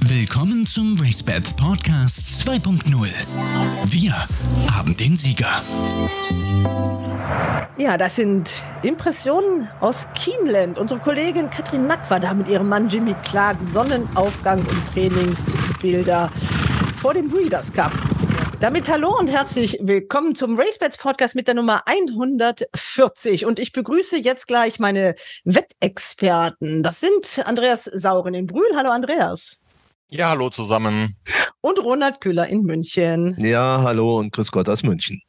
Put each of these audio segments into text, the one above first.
Willkommen zum RaceBets Podcast 2.0. Wir haben den Sieger. Ja, das sind Impressionen aus Keeneland. Unsere Kollegin Katrin Nack war da mit ihrem Mann Jimmy Clark. Sonnenaufgang und Trainingsbilder vor dem Breeders' Cup. Damit hallo und herzlich willkommen zum RaceBets Podcast mit der Nummer 140. Und ich begrüße jetzt gleich meine Wettexperten. Das sind Andreas Sauren in Brühl. Hallo Andreas. Ja, hallo zusammen. Und Ronald Kühler in München. Ja, hallo und grüß Gott aus München.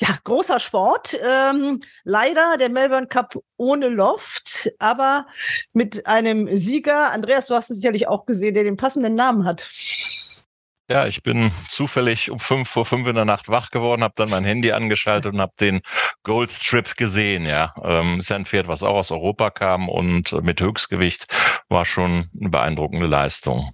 Ja, großer Sport. Ähm, leider der Melbourne Cup ohne Loft, aber mit einem Sieger. Andreas, du hast ihn sicherlich auch gesehen, der den passenden Namen hat. Ja, ich bin zufällig um fünf vor fünf in der Nacht wach geworden, habe dann mein Handy angeschaltet und habe den Gold Strip gesehen. Ja, ähm, ist ja ein Pferd, was auch aus Europa kam und mit Höchstgewicht war schon eine beeindruckende Leistung.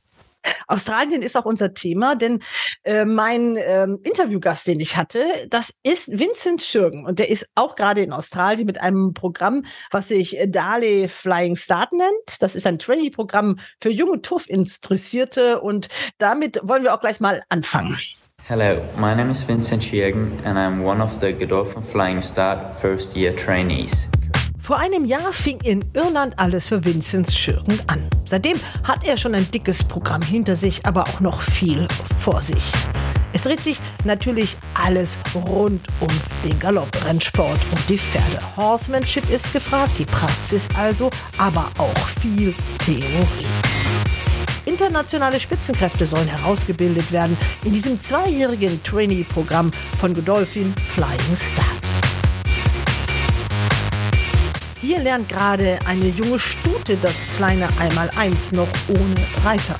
Australien ist auch unser Thema, denn äh, mein äh, Interviewgast, den ich hatte, das ist Vincent Schürgen und der ist auch gerade in Australien mit einem Programm, was sich Dale Flying Start nennt. Das ist ein Trainee-Programm für junge TUF-Interessierte und damit wollen wir auch gleich mal anfangen. Hello, my name is Vincent Schürgen and I'm one of the Godolphin Flying Start first year trainees. Vor einem Jahr fing in Irland alles für Vinzenz Schürgen an. Seitdem hat er schon ein dickes Programm hinter sich, aber auch noch viel vor sich. Es dreht sich natürlich alles rund um den Galopprennsport und die Pferde. Horsemanship ist gefragt, die Praxis also, aber auch viel Theorie. Internationale Spitzenkräfte sollen herausgebildet werden in diesem zweijährigen Trainee-Programm von Godolphin Flying Start. Hier lernt gerade eine junge Stute das kleine Einmaleins noch ohne Reiter.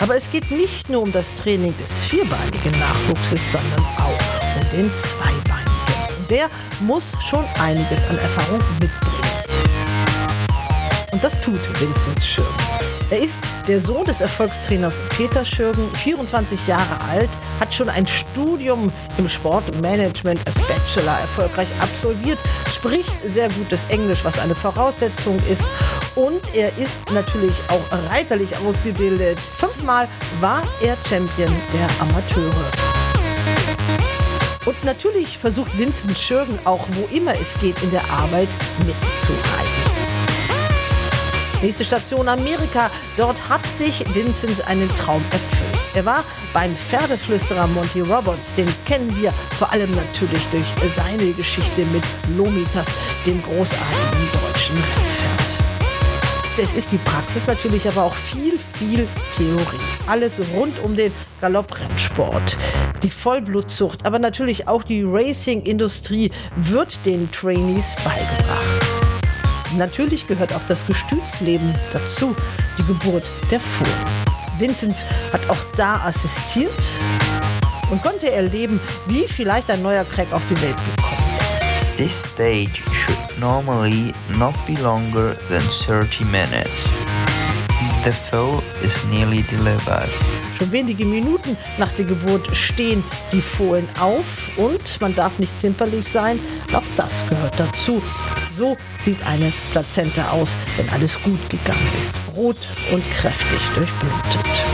Aber es geht nicht nur um das Training des vierbeinigen Nachwuchses, sondern auch um den zweibeinigen. Der muss schon einiges an Erfahrung mitbringen. Und das tut Vincent Schirm. Er ist der Sohn des Erfolgstrainers Peter Schürgen, 24 Jahre alt, hat schon ein Studium im Sportmanagement als Bachelor erfolgreich absolviert, spricht sehr gutes Englisch, was eine Voraussetzung ist. Und er ist natürlich auch reiterlich ausgebildet. Fünfmal war er Champion der Amateure. Und natürlich versucht Vincent Schürgen auch, wo immer es geht, in der Arbeit mitzureiten. Nächste Station Amerika. Dort hat sich Vincent einen Traum erfüllt. Er war beim Pferdeflüsterer Monty Roberts. Den kennen wir vor allem natürlich durch seine Geschichte mit Lomitas, dem großartigen deutschen Rennpferd. Es ist die Praxis natürlich, aber auch viel, viel Theorie. Alles rund um den Galopprennsport. Die Vollblutzucht, aber natürlich auch die Racing-Industrie wird den Trainees beigebracht. Natürlich gehört auch das Gestütsleben dazu, die Geburt der Fohlen. Vincent hat auch da assistiert und konnte erleben, wie vielleicht ein neuer Crack auf die Welt gekommen ist. This stage should normally not be longer than 30 minutes. The foal is nearly delivered. Schon wenige Minuten nach der Geburt stehen die Fohlen auf und man darf nicht zimperlich sein. Auch das gehört dazu. So sieht eine Plazenta aus, wenn alles gut gegangen ist. Rot und kräftig durchblutet.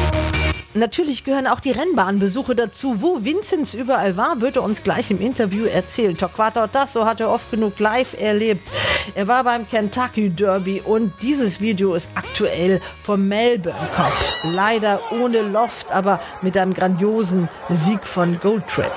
Natürlich gehören auch die Rennbahnbesuche dazu. Wo Vinzenz überall war, wird er uns gleich im Interview erzählen. Torquato Tasso hat er oft genug live erlebt. Er war beim Kentucky Derby und dieses Video ist aktuell vom Melbourne Cup. Leider ohne Loft, aber mit einem grandiosen Sieg von Gold Trip.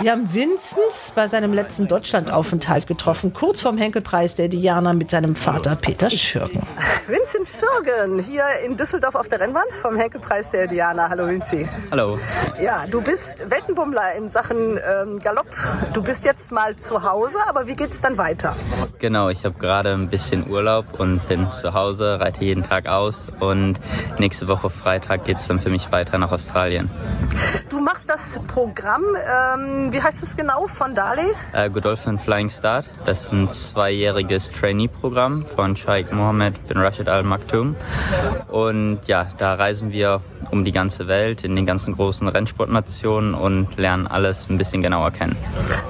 Wir haben Vinzenz bei seinem letzten Deutschlandaufenthalt getroffen, kurz vorm Henkelpreis der Diana mit seinem Vater Peter Schürgen. Vincent Schürgen hier in Düsseldorf auf der Rennbahn vom Henkelpreis der Diana. Hallo Vinci. Hallo. Ja, du bist Weltenbummler in Sachen ähm, Galopp. Du bist jetzt mal zu Hause, aber wie geht's dann weiter? Genau, ich habe gerade ein bisschen Urlaub und bin zu Hause, reite jeden Tag aus und nächste Woche Freitag geht's dann für mich weiter nach Australien. Du machst machst das Programm, ähm, wie heißt es genau, von Dali? Äh, Godolphin Flying Start. Das ist ein zweijähriges Trainee-Programm von Sheikh Mohammed bin Rashid Al Maktoum. Und ja, da reisen wir um die ganze Welt, in den ganzen großen Rennsportnationen und lernen alles ein bisschen genauer kennen.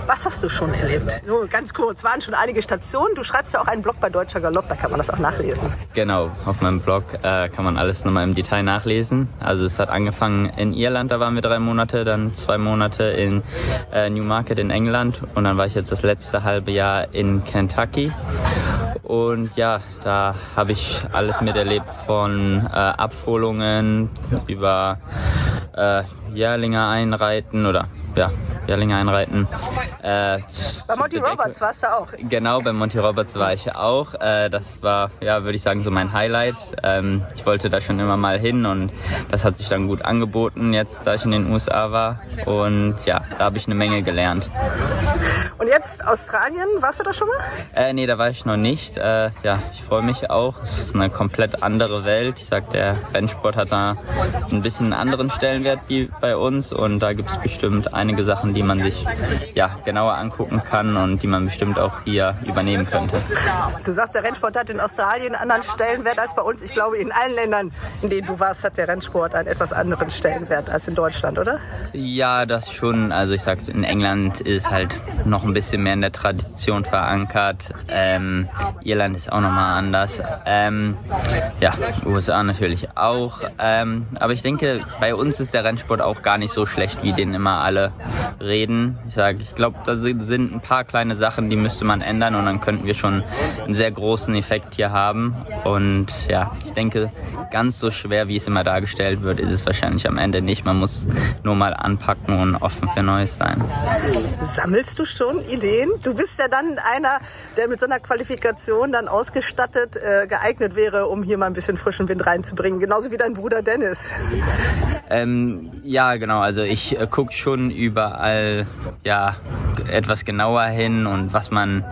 Was hast du schon erlebt? Nur ganz kurz, waren schon einige Stationen. Du schreibst ja auch einen Blog bei Deutscher Galopp, da kann man das auch nachlesen. Genau, auf meinem Blog äh, kann man alles nochmal im Detail nachlesen. Also es hat angefangen in Irland, da waren wir drei Monate, dann zwei Monate in äh, Newmarket in England und dann war ich jetzt das letzte halbe Jahr in Kentucky. Und ja, da habe ich alles miterlebt von äh, Abholungen über äh, Jährlinge einreiten oder ja, Jährlinge einreiten. Äh, bei Monty Roberts warst du auch. Genau, bei Monty Roberts war ich auch. Äh, das war, ja, würde ich sagen, so mein Highlight. Ähm, ich wollte da schon immer mal hin und das hat sich dann gut angeboten, jetzt da ich in den USA war. Und ja, da habe ich eine Menge gelernt. Und jetzt Australien, warst du da schon mal? Äh, nee, da war ich noch nicht. Äh, ja, ich freue mich auch. Es ist eine komplett andere Welt. Ich sag, der Rennsport hat da ein bisschen einen anderen Stellenwert wie bei uns und da gibt es bestimmt einige Sachen, die man sich ja, genauer angucken kann und die man bestimmt auch hier übernehmen könnte. Du sagst, der Rennsport hat in Australien einen anderen Stellenwert als bei uns. Ich glaube, in allen Ländern, in denen du warst, hat der Rennsport einen etwas anderen Stellenwert als in Deutschland, oder? Ja, das schon. Also ich sag, in England ist halt noch ein bisschen mehr in der Tradition verankert. Ähm, Irland ist auch nochmal anders. Ähm, ja, USA natürlich auch. Ähm, aber ich denke, bei uns ist der Rennsport auch gar nicht so schlecht, wie den immer alle reden. Ich sage, ich glaube, da sind ein paar kleine Sachen, die müsste man ändern und dann könnten wir schon einen sehr großen Effekt hier haben. Und ja, ich denke, ganz so schwer, wie es immer dargestellt wird, ist es wahrscheinlich am Ende nicht. Man muss nur mal anpacken und offen für Neues sein. Sammelst du schon Ideen? Du bist ja dann einer, der mit so einer Qualifikation dann ausgestattet äh, geeignet wäre, um hier mal ein bisschen frischen Wind reinzubringen. Genauso wie dein Bruder Dennis. Ähm, ja, genau. Also ich äh, gucke schon überall ja etwas genauer hin und was man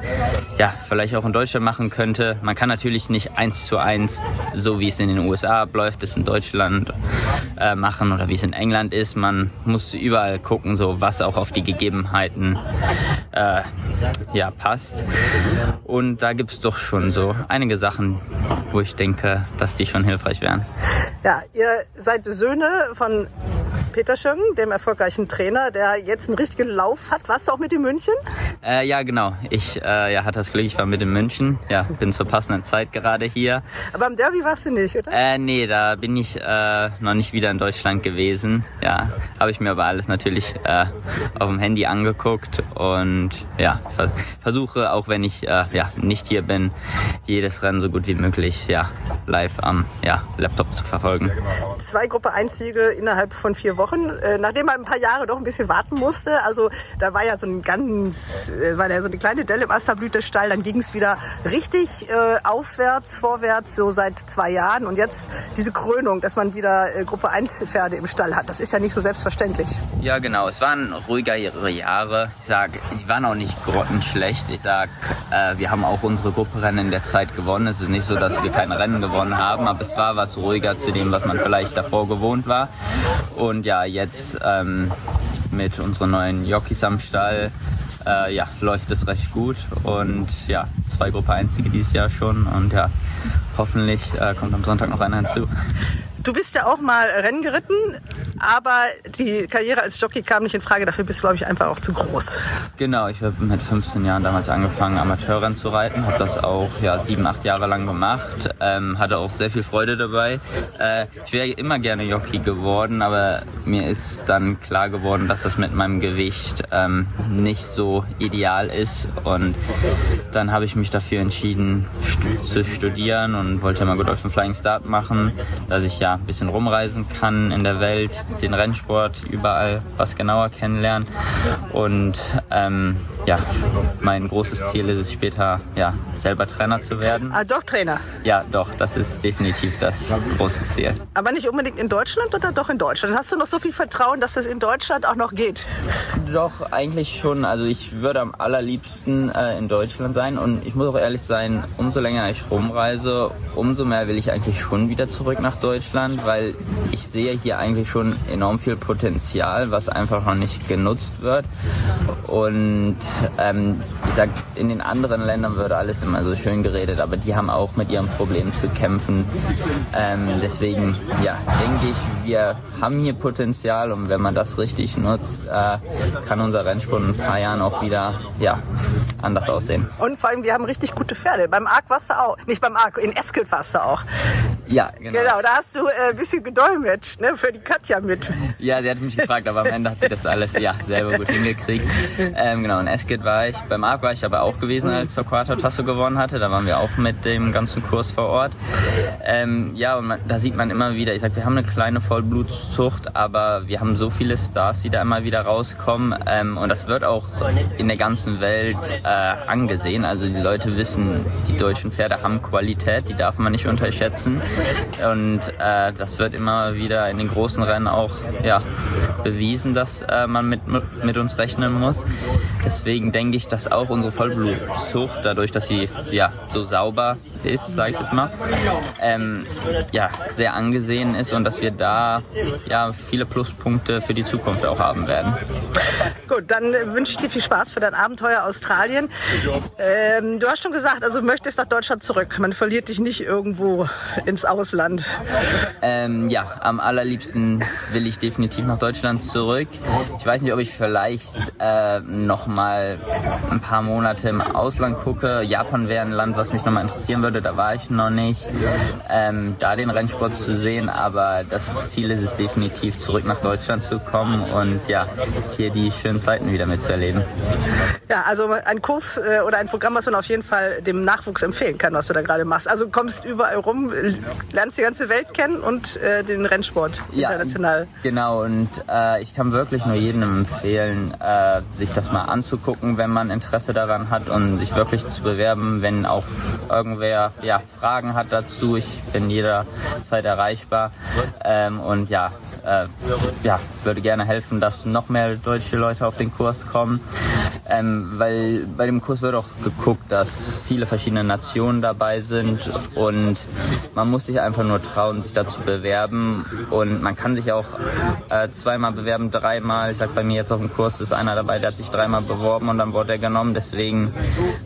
ja vielleicht auch in Deutschland machen könnte. Man kann natürlich nicht eins zu eins, so wie es in den USA abläuft, es in Deutschland äh, machen oder wie es in England ist. Man muss überall gucken, so was auch auf die Gegebenheiten äh, ja passt. Und da gibt es doch schon so einige Sachen, wo ich denke, dass die schon hilfreich wären. Ja, ihr seid Söhne von Peter Schöng, dem erfolgreichen Trainer, der jetzt einen richtigen Lauf hat. Warst du auch mit in München? Äh, ja, genau. Ich äh, ja, hatte das Glück, ich war mit in München. Ja, bin zur passenden Zeit gerade hier. Aber im Derby warst du nicht, oder? Äh, nee, da bin ich äh, noch nicht wieder in Deutschland gewesen. Ja, habe ich mir aber alles natürlich äh, auf dem Handy angeguckt und ja, vers versuche, auch wenn ich äh, ja, nicht hier bin, jedes Rennen so gut wie möglich ja, live am ja, Laptop zu verfolgen. Zwei Gruppe 1 Siege innerhalb von vier Wochen. Äh, nachdem man ein paar Jahre doch ein bisschen warten musste, also da war ja so ein ganz, äh, war ja so eine kleine Delle im Asterblütestall, dann ging es wieder richtig äh, aufwärts, vorwärts, so seit zwei Jahren und jetzt diese Krönung, dass man wieder äh, Gruppe 1 Pferde im Stall hat, das ist ja nicht so selbstverständlich. Ja, genau, es waren ruhigere Jahre. Ich sag, die waren auch nicht grottenschlecht. Ich sag, äh, wir haben auch unsere Grupperennen in der Zeit gewonnen. Es ist nicht so, dass wir keine Rennen gewonnen haben, aber es war was ruhiger zu dem, was man vielleicht davor gewohnt war. Und ja, jetzt ähm, mit unseren neuen Jockeys am Stall äh, ja, läuft es recht gut. Und ja, zwei Gruppe Einzige dieses Jahr schon. Und ja, hoffentlich äh, kommt am Sonntag noch einer hinzu. Du bist ja auch mal Rennen geritten, aber die Karriere als Jockey kam nicht in Frage. Dafür bist du, glaube ich, einfach auch zu groß. Genau, ich habe mit 15 Jahren damals angefangen, Amateurrennen zu reiten. Habe das auch ja, sieben, acht Jahre lang gemacht. Ähm, hatte auch sehr viel Freude dabei. Äh, ich wäre immer gerne Jockey geworden, aber mir ist dann klar geworden, dass das mit meinem Gewicht ähm, nicht so ideal ist. Und dann habe ich mich dafür entschieden, stu zu studieren und wollte mal Godolphin Flying Start machen, dass ich ja ein bisschen rumreisen kann in der Welt, den Rennsport überall was genauer kennenlernen. Und ähm, ja, mein großes Ziel ist es später, ja, selber Trainer zu werden. Ah, doch Trainer? Ja, doch, das ist definitiv das große Ziel. Aber nicht unbedingt in Deutschland oder doch in Deutschland? Hast du noch so viel Vertrauen, dass es in Deutschland auch noch geht? Doch, eigentlich schon. Also ich würde am allerliebsten äh, in Deutschland sein. Und ich muss auch ehrlich sein, umso länger ich rumreise, umso mehr will ich eigentlich schon wieder zurück nach Deutschland. Deutschland, weil ich sehe hier eigentlich schon enorm viel Potenzial, was einfach noch nicht genutzt wird. Und ähm, ich sag, in den anderen Ländern wird alles immer so schön geredet, aber die haben auch mit ihrem Problem zu kämpfen. Ähm, deswegen, ja, denke ich, wir haben hier Potenzial und wenn man das richtig nutzt, äh, kann unser Rennsport in ein paar Jahren auch wieder, ja, anders aussehen. Und vor allem, wir haben richtig gute Pferde. Beim du auch. Nicht beim Arc, in Eskelt warst du auch. Ja, genau. Genau, da hast du äh, ein bisschen gedolmetscht, ne, für die Katja mit. Ja, sie hat mich gefragt, aber am Ende hat sie das alles ja selber gut hingekriegt. Ähm, genau, in Eskid war ich, beim Arc war ich aber auch gewesen, als Torquato Tasso gewonnen hatte. Da waren wir auch mit dem ganzen Kurs vor Ort. Ähm, ja, und man, da sieht man immer wieder, ich sag, wir haben eine kleine Vollblutzucht, aber wir haben so viele Stars, die da immer wieder rauskommen. Ähm, und das wird auch in der ganzen Welt äh, angesehen. Also die Leute wissen, die deutschen Pferde haben Qualität, die darf man nicht unterschätzen. Und äh, das wird immer wieder in den großen Rennen auch ja, bewiesen, dass äh, man mit, mit uns rechnen muss. Deswegen denke ich, dass auch unsere Vollblutzucht, dadurch, dass sie ja so sauber ist, sage ich jetzt mal, ähm, ja, sehr angesehen ist und dass wir da ja viele Pluspunkte für die Zukunft auch haben werden. Gut, dann äh, wünsche ich dir viel Spaß für dein Abenteuer Australien. Ähm, du hast schon gesagt, also du möchtest nach Deutschland zurück. Man verliert dich nicht irgendwo ins Ausland. Ähm, ja, am allerliebsten will ich definitiv nach Deutschland zurück. Ich weiß nicht, ob ich vielleicht äh, noch mal ein paar Monate im Ausland gucke. Japan wäre ein Land, was mich noch mal interessieren würde. Da war ich noch nicht. Ähm, da den Rennsport zu sehen, aber das Ziel ist es definitiv, zurück nach Deutschland zu kommen und ja, hier die schönen Zeiten wieder mitzuerleben. Ja, also ein Kurs äh, oder ein Programm, was man auf jeden Fall dem Nachwuchs empfehlen kann, was du da gerade machst. Also du kommst überall rum, lernst die ganze Welt kennen und äh, den Rennsport Ja, international. Genau, und äh, ich kann wirklich nur jedem empfehlen, äh, sich das mal anzugucken, wenn man Interesse daran hat und sich wirklich zu bewerben, wenn auch irgendwer ja, Fragen hat dazu. Ich bin jederzeit erreichbar ähm, und ja, äh, ja, würde gerne helfen, dass noch mehr deutsche Leute auf den Kurs kommen. Ähm, weil bei dem Kurs wird auch geguckt, dass viele verschiedene Nationen dabei sind und man muss sich einfach nur trauen, sich dazu bewerben und man kann sich auch äh, zweimal bewerben, dreimal. Ich sag bei mir jetzt auf dem Kurs ist einer dabei, der hat sich dreimal beworben und dann wurde er genommen. Deswegen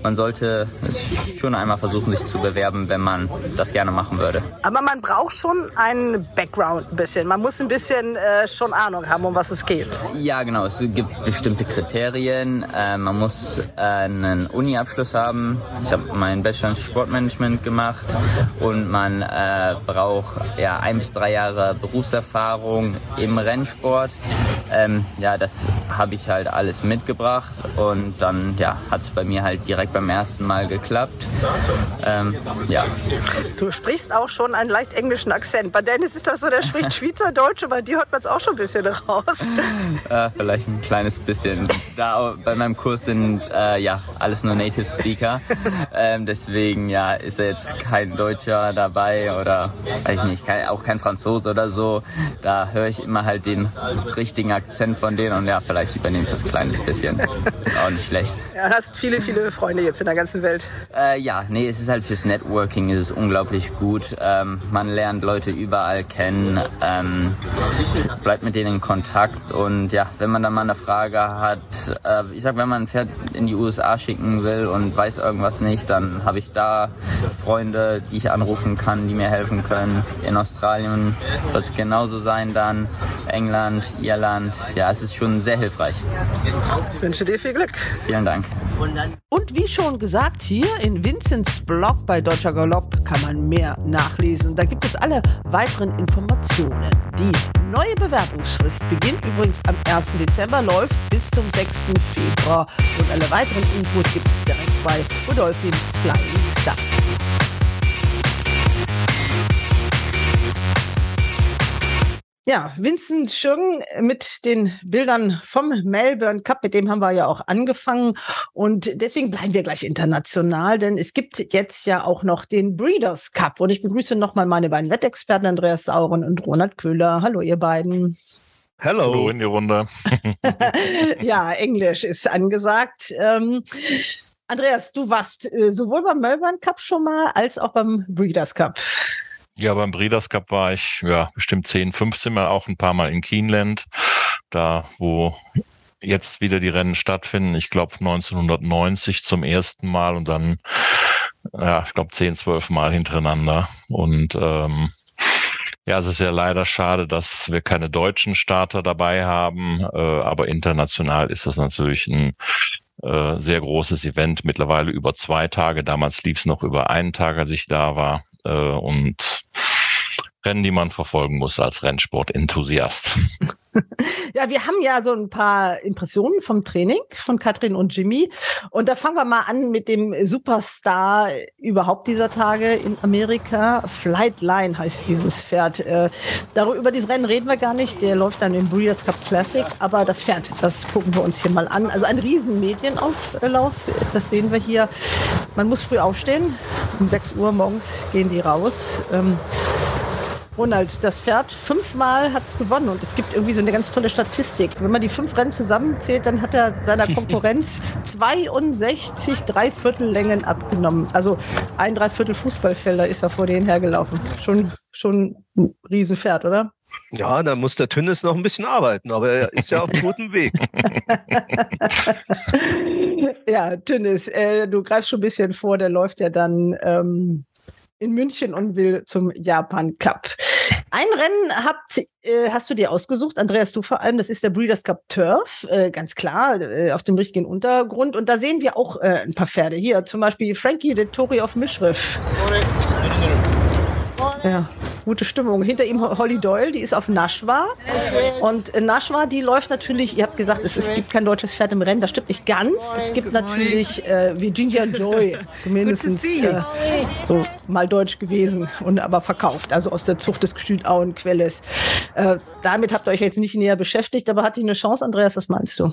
man sollte es schon einmal versuchen, sich zu bewerben, wenn man das gerne machen würde. Aber man braucht schon einen Background ein bisschen. Man muss ein bisschen äh, schon Ahnung haben, um was es geht. Ja, genau. Es gibt bestimmte Kriterien. Äh, man muss äh, einen Uni-Abschluss haben. Ich habe meinen Bachelor in Sportmanagement gemacht und man äh, braucht ja ein bis drei Jahre Berufserfahrung im Rennsport. Ähm, ja, das habe ich halt alles mitgebracht und dann ja, hat es bei mir halt direkt beim ersten Mal geklappt. Ähm, ja. Du sprichst auch schon einen leicht englischen Akzent. Bei Dennis ist das so, der spricht Schweizerdeutsch, bei dir hört man es auch schon ein bisschen raus. Äh, vielleicht ein kleines bisschen. Da bei meinem Kurs sind äh, ja alles nur Native Speaker. Ähm, deswegen ja ist jetzt kein Deutscher dabei oder weiß ich nicht, kein, auch kein Franzose oder so. Da höre ich immer halt den richtigen Akzent von denen und ja, vielleicht übernehme ich das ein kleines bisschen. Ist auch nicht schlecht. Ja, du hast viele, viele Freunde jetzt in der ganzen Welt. Äh, ja, nee, es ist halt fürs Networking ist es unglaublich gut. Ähm, man lernt Leute überall kennen, ähm, bleibt mit denen in Kontakt und ja, wenn man dann mal eine Frage hat, äh, ich sag, wenn man ein Pferd in die USA schicken will und weiß irgendwas nicht, dann habe ich da Freunde, die ich anrufen kann, die mir helfen können. In Australien wird es genauso sein dann, England, Irland. Ja, es ist schon sehr hilfreich. Ich wünsche dir viel Glück. Vielen Dank. Und wie schon gesagt, hier in Vincents Blog bei Deutscher Galopp kann man mehr nachlesen. Da gibt es alle weiteren Informationen. Die neue Bewerbungsfrist beginnt übrigens am 1. Dezember, läuft bis zum 6. Februar. Und alle weiteren Infos gibt es direkt bei Rodolphin Flying Star. Ja, Vincent Schirgen mit den Bildern vom Melbourne Cup, mit dem haben wir ja auch angefangen. Und deswegen bleiben wir gleich international, denn es gibt jetzt ja auch noch den Breeders Cup. Und ich begrüße nochmal meine beiden Wettexperten, Andreas Sauren und Ronald Köhler. Hallo, ihr beiden. Hello. Hallo in die Runde. ja, Englisch ist angesagt. Ähm, Andreas, du warst äh, sowohl beim Melbourne Cup schon mal als auch beim Breeders Cup. Ja, beim Breeders Cup war ich ja bestimmt 10, 15 Mal, auch ein paar Mal in Keeneland, da wo jetzt wieder die Rennen stattfinden. Ich glaube 1990 zum ersten Mal und dann, ja, ich glaube 10, 12 Mal hintereinander. Und ähm, ja, es ist ja leider schade, dass wir keine deutschen Starter dabei haben, äh, aber international ist das natürlich ein äh, sehr großes Event, mittlerweile über zwei Tage. Damals lief es noch über einen Tag, als ich da war. Äh, und Rennen, die man verfolgen muss als Rennsport-Enthusiast. Ja, wir haben ja so ein paar Impressionen vom Training von Katrin und Jimmy. Und da fangen wir mal an mit dem Superstar überhaupt dieser Tage in Amerika. Flightline heißt dieses Pferd. Äh, darüber, über dieses Rennen reden wir gar nicht. Der läuft dann im Breeders' Cup Classic. Aber das Pferd, das gucken wir uns hier mal an. Also ein riesen Medienauflauf. Das sehen wir hier. Man muss früh aufstehen. Um 6 Uhr morgens gehen die raus. Ähm, Ronald, das Pferd fünfmal hat es gewonnen und es gibt irgendwie so eine ganz tolle Statistik. Wenn man die fünf Rennen zusammenzählt, dann hat er seiner Konkurrenz 62 Dreiviertellängen abgenommen. Also ein Dreiviertel Fußballfelder ist er vor denen hergelaufen. Schon, schon ein Riesenpferd, oder? Ja, da muss der Tünnes noch ein bisschen arbeiten, aber er ist ja auf gutem Weg. ja, Tünnes, äh, du greifst schon ein bisschen vor, der läuft ja dann ähm, in München und will zum Japan Cup. Ein Rennen habt, äh, hast du dir ausgesucht, Andreas, du vor allem, das ist der Breeders' Cup Turf, äh, ganz klar, äh, auf dem richtigen Untergrund. Und da sehen wir auch äh, ein paar Pferde. Hier zum Beispiel Frankie, der Tori of Mischriff. Ja gute Stimmung. Hinter ihm Holly Doyle, die ist auf Nashwa. Und Nashwa, die läuft natürlich, ihr habt gesagt, es, es gibt kein deutsches Pferd im Rennen, das stimmt nicht ganz. Es gibt natürlich äh, Virginia Joy, zumindest äh, so mal deutsch gewesen und aber verkauft, also aus der Zucht des Gestüt Auenquelles. Äh, damit habt ihr euch jetzt nicht näher beschäftigt, aber hat die eine Chance, Andreas, was meinst du?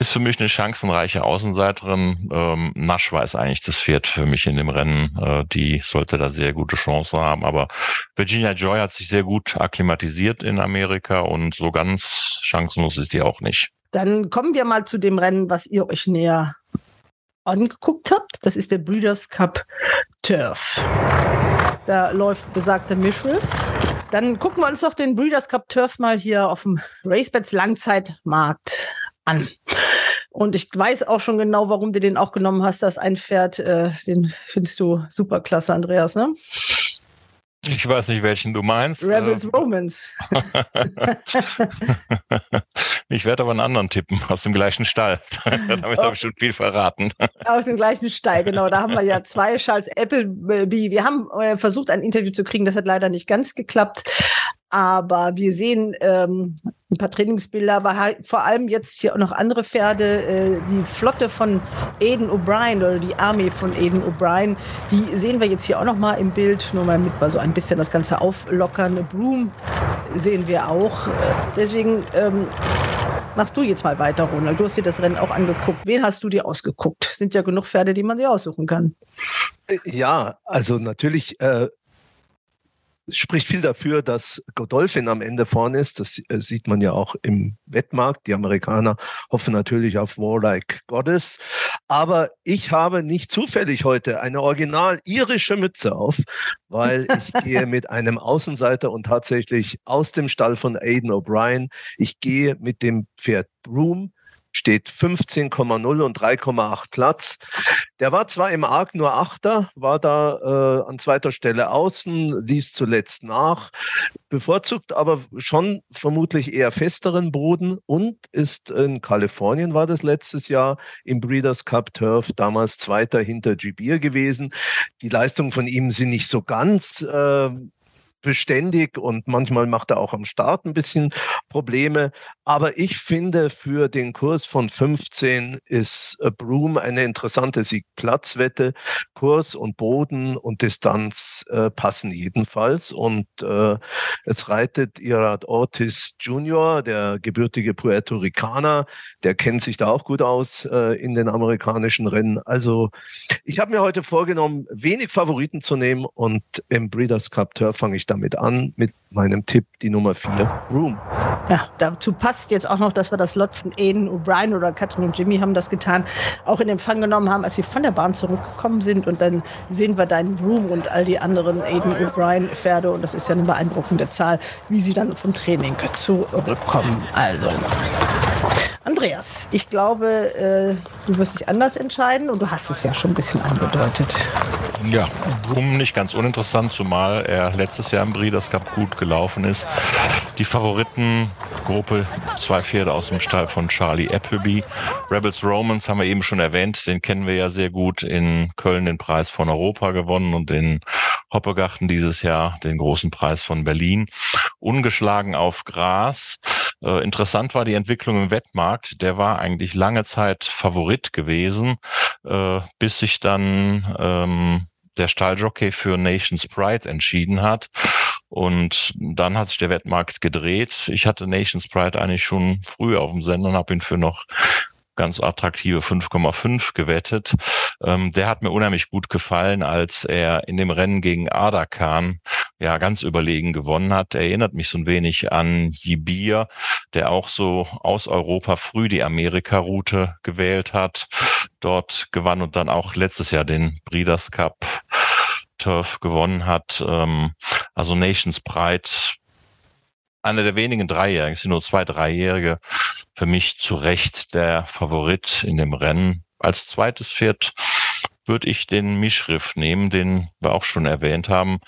Ist für mich eine chancenreiche Außenseiterin. Ähm, Naschwa ist eigentlich das Pferd für mich in dem Rennen. Äh, die sollte da sehr gute Chance haben. Aber Virginia Joy hat sich sehr gut akklimatisiert in Amerika und so ganz chancenlos ist die auch nicht. Dann kommen wir mal zu dem Rennen, was ihr euch näher angeguckt habt. Das ist der Breeders' Cup Turf. Da läuft besagter Mischriff. Dann gucken wir uns noch den Breeders' Cup Turf mal hier auf dem Racebeds Langzeitmarkt an. Und ich weiß auch schon genau, warum du den auch genommen hast. Das ein Pferd, äh, den findest du super klasse, Andreas, ne? Ich weiß nicht, welchen du meinst. Rebels äh, Romans. ich werde aber einen anderen tippen, aus dem gleichen Stall. Damit oh. habe ich schon viel verraten. Aus dem gleichen Stall, genau. Da haben wir ja zwei Charles Appleby. Wir haben äh, versucht, ein Interview zu kriegen. Das hat leider nicht ganz geklappt. Aber wir sehen ähm, ein paar Trainingsbilder, aber halt vor allem jetzt hier auch noch andere Pferde. Äh, die Flotte von Aiden O'Brien oder die Armee von Aiden O'Brien, die sehen wir jetzt hier auch noch mal im Bild. Nur mal mit mal so ein bisschen das Ganze auflockern. Broom sehen wir auch. Deswegen ähm, machst du jetzt mal weiter, Ronald. Du hast dir das Rennen auch angeguckt. Wen hast du dir ausgeguckt? Sind ja genug Pferde, die man sich aussuchen kann. Ja, also natürlich äh, spricht viel dafür, dass Godolphin am Ende vorne ist. Das äh, sieht man ja auch im Wettmarkt. Die Amerikaner hoffen natürlich auf Warlike Goddess. Aber ich habe nicht zufällig heute eine original irische Mütze auf, weil ich gehe mit einem Außenseiter und tatsächlich aus dem Stall von Aiden O'Brien. Ich gehe mit dem Pferd Broom steht 15,0 und 3,8 Platz. Der war zwar im Arc nur Achter, war da äh, an zweiter Stelle außen, ließ zuletzt nach, bevorzugt aber schon vermutlich eher festeren Boden und ist in Kalifornien, war das letztes Jahr im Breeders' Cup Turf, damals Zweiter hinter Gibir gewesen. Die Leistungen von ihm sind nicht so ganz äh, beständig und manchmal macht er auch am Start ein bisschen Probleme. Aber ich finde, für den Kurs von 15 ist äh, Broom eine interessante Siegplatzwette. Kurs und Boden und Distanz äh, passen jedenfalls. Und äh, es reitet Irad Ortiz Jr., der gebürtige Puerto Ricaner. Der kennt sich da auch gut aus äh, in den amerikanischen Rennen. Also ich habe mir heute vorgenommen, wenig Favoriten zu nehmen und im Breeders' Cup Turf fange ich damit an mit meinem Tipp, die Nummer 4, Room. Ja, dazu passt jetzt auch noch, dass wir das Lot von Aiden, O'Brien oder Katrin und Jimmy haben das getan, auch in Empfang genommen haben, als sie von der Bahn zurückgekommen sind. Und dann sehen wir deinen Room und all die anderen Aiden, O'Brien Pferde. Und das ist ja eine beeindruckende Zahl, wie sie dann vom Training zurückkommen. Also, Andreas, ich glaube, äh, du wirst dich anders entscheiden und du hast es ja schon ein bisschen angedeutet. Ja, Broom nicht ganz uninteressant, zumal er letztes Jahr im Breeders Cup gut gelaufen ist. Die Favoritengruppe, zwei Pferde aus dem Stall von Charlie Appleby. Rebels Romans haben wir eben schon erwähnt, den kennen wir ja sehr gut. In Köln den Preis von Europa gewonnen und in Hoppegarten dieses Jahr den großen Preis von Berlin. Ungeschlagen auf Gras. Äh, interessant war die Entwicklung im Wettmarkt. Der war eigentlich lange Zeit Favorit gewesen, äh, bis sich dann ähm, der Stalljockey für Nations Pride entschieden hat. Und dann hat sich der Wettmarkt gedreht. Ich hatte Nations Pride eigentlich schon früh auf dem Sender und habe ihn für noch ganz attraktive 5,5 gewettet. Ähm, der hat mir unheimlich gut gefallen, als er in dem Rennen gegen Adakan ja ganz überlegen gewonnen hat. Er erinnert mich so ein wenig an Jibir, der auch so aus Europa früh die Amerika-Route gewählt hat. Dort gewann und dann auch letztes Jahr den Breeders Cup Turf gewonnen hat. Ähm, also Nations Pride einer der wenigen Dreijährigen, es sind nur zwei Dreijährige, für mich zu Recht der Favorit in dem Rennen. Als zweites Pferd würde ich den Mischriff nehmen, den wir auch schon erwähnt haben.